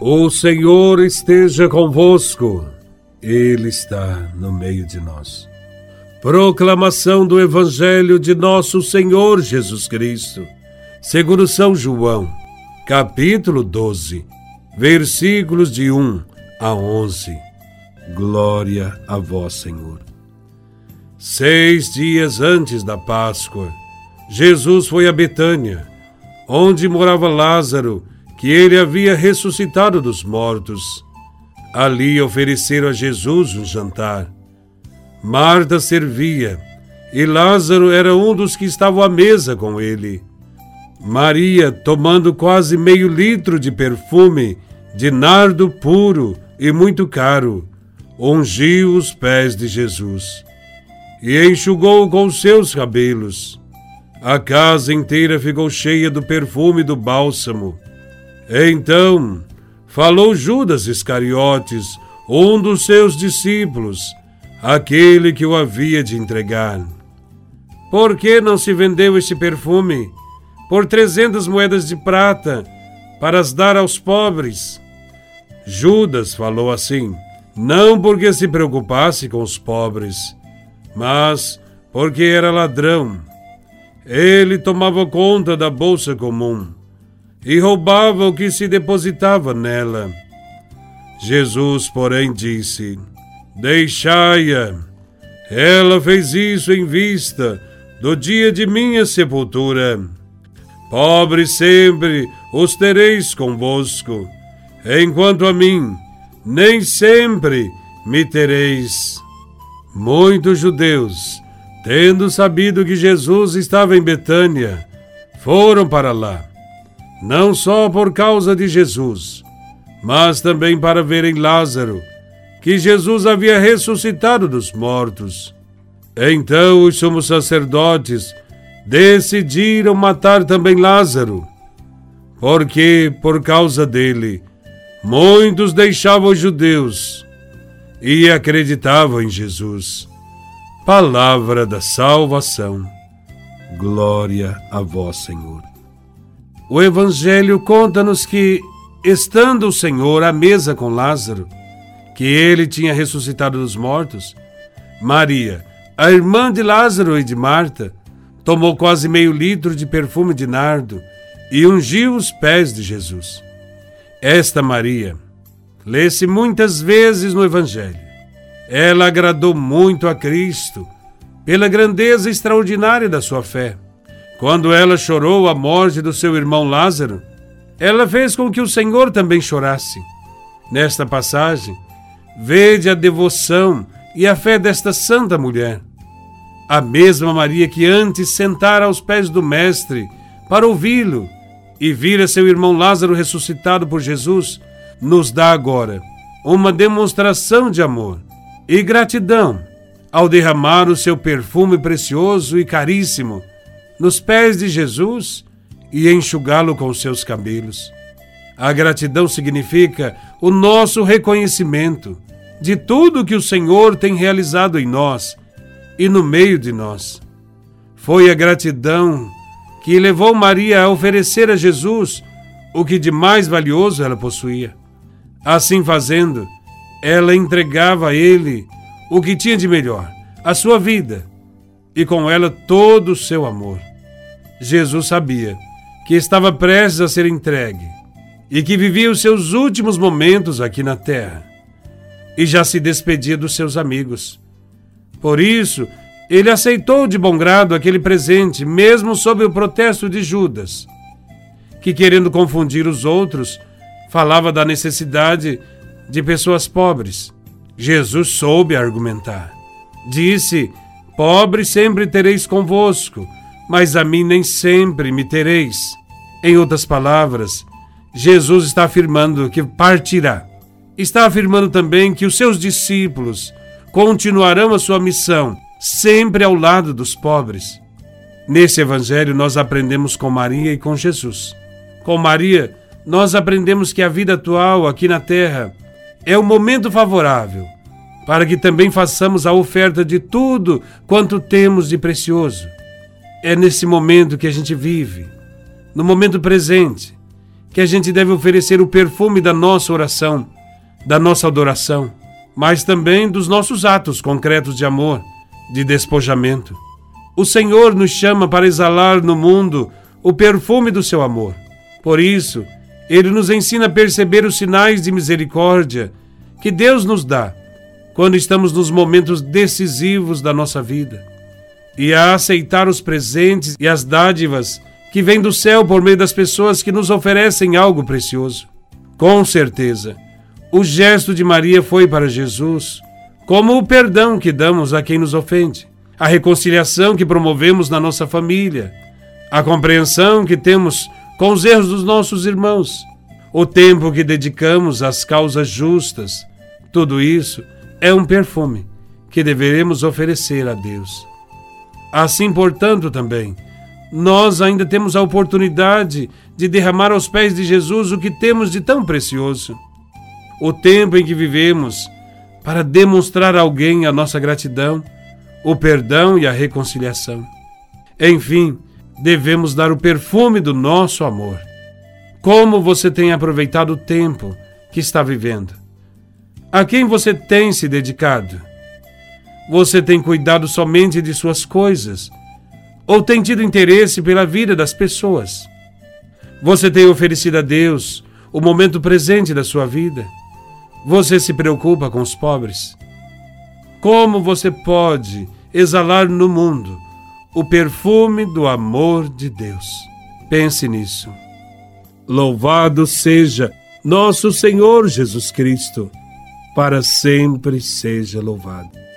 O Senhor esteja convosco, Ele está no meio de nós. Proclamação do Evangelho de Nosso Senhor Jesus Cristo, segundo São João, capítulo 12, versículos de 1 a 11. Glória a Vós, Senhor. Seis dias antes da Páscoa, Jesus foi a Betânia, onde morava Lázaro que ele havia ressuscitado dos mortos. Ali ofereceram a Jesus um jantar. Marta servia e Lázaro era um dos que estavam à mesa com ele. Maria, tomando quase meio litro de perfume de nardo puro e muito caro, ungiu os pés de Jesus e enxugou com seus cabelos. A casa inteira ficou cheia do perfume do bálsamo. Então falou Judas Iscariotes, um dos seus discípulos, aquele que o havia de entregar. Por que não se vendeu este perfume por trezentas moedas de prata para as dar aos pobres? Judas falou assim, não porque se preocupasse com os pobres, mas porque era ladrão. Ele tomava conta da bolsa comum e roubava o que se depositava nela. Jesus, porém, disse: Deixai-a. Ela fez isso em vista do dia de minha sepultura. Pobres sempre os tereis convosco, enquanto a mim nem sempre me tereis. Muitos judeus, tendo sabido que Jesus estava em Betânia, foram para lá não só por causa de Jesus, mas também para verem Lázaro, que Jesus havia ressuscitado dos mortos. Então os sumos sacerdotes decidiram matar também Lázaro, porque, por causa dele, muitos deixavam os judeus e acreditavam em Jesus. Palavra da salvação. Glória a vós, Senhor. O Evangelho conta-nos que, estando o Senhor à mesa com Lázaro, que ele tinha ressuscitado dos mortos, Maria, a irmã de Lázaro e de Marta, tomou quase meio litro de perfume de nardo e ungiu os pés de Jesus. Esta Maria, lê-se muitas vezes no Evangelho. Ela agradou muito a Cristo pela grandeza extraordinária da sua fé quando ela chorou a morte do seu irmão Lázaro, ela fez com que o Senhor também chorasse. Nesta passagem, vede a devoção e a fé desta santa mulher. A mesma Maria que antes sentara aos pés do Mestre para ouvi-lo e vira seu irmão Lázaro ressuscitado por Jesus, nos dá agora uma demonstração de amor e gratidão ao derramar o seu perfume precioso e caríssimo nos pés de Jesus e enxugá-lo com seus cabelos. A gratidão significa o nosso reconhecimento de tudo que o Senhor tem realizado em nós e no meio de nós. Foi a gratidão que levou Maria a oferecer a Jesus o que de mais valioso ela possuía. Assim fazendo, ela entregava a ele o que tinha de melhor, a sua vida, e com ela todo o seu amor. Jesus sabia que estava prestes a ser entregue e que vivia os seus últimos momentos aqui na terra e já se despedia dos seus amigos. Por isso, ele aceitou de bom grado aquele presente, mesmo sob o protesto de Judas, que, querendo confundir os outros, falava da necessidade de pessoas pobres. Jesus soube argumentar. Disse: Pobre sempre tereis convosco mas a mim nem sempre me tereis. Em outras palavras, Jesus está afirmando que partirá. Está afirmando também que os seus discípulos continuarão a sua missão, sempre ao lado dos pobres. Nesse evangelho, nós aprendemos com Maria e com Jesus. Com Maria, nós aprendemos que a vida atual aqui na terra é um momento favorável para que também façamos a oferta de tudo quanto temos de precioso é nesse momento que a gente vive, no momento presente, que a gente deve oferecer o perfume da nossa oração, da nossa adoração, mas também dos nossos atos concretos de amor, de despojamento. O Senhor nos chama para exalar no mundo o perfume do seu amor. Por isso, ele nos ensina a perceber os sinais de misericórdia que Deus nos dá quando estamos nos momentos decisivos da nossa vida e a aceitar os presentes e as dádivas que vêm do céu por meio das pessoas que nos oferecem algo precioso. Com certeza, o gesto de Maria foi para Jesus como o perdão que damos a quem nos ofende, a reconciliação que promovemos na nossa família, a compreensão que temos com os erros dos nossos irmãos, o tempo que dedicamos às causas justas. Tudo isso é um perfume que deveremos oferecer a Deus. Assim, portanto, também, nós ainda temos a oportunidade de derramar aos pés de Jesus o que temos de tão precioso. O tempo em que vivemos para demonstrar a alguém a nossa gratidão, o perdão e a reconciliação. Enfim, devemos dar o perfume do nosso amor. Como você tem aproveitado o tempo que está vivendo? A quem você tem se dedicado? Você tem cuidado somente de suas coisas? Ou tem tido interesse pela vida das pessoas? Você tem oferecido a Deus o momento presente da sua vida? Você se preocupa com os pobres? Como você pode exalar no mundo o perfume do amor de Deus? Pense nisso. Louvado seja nosso Senhor Jesus Cristo para sempre seja louvado.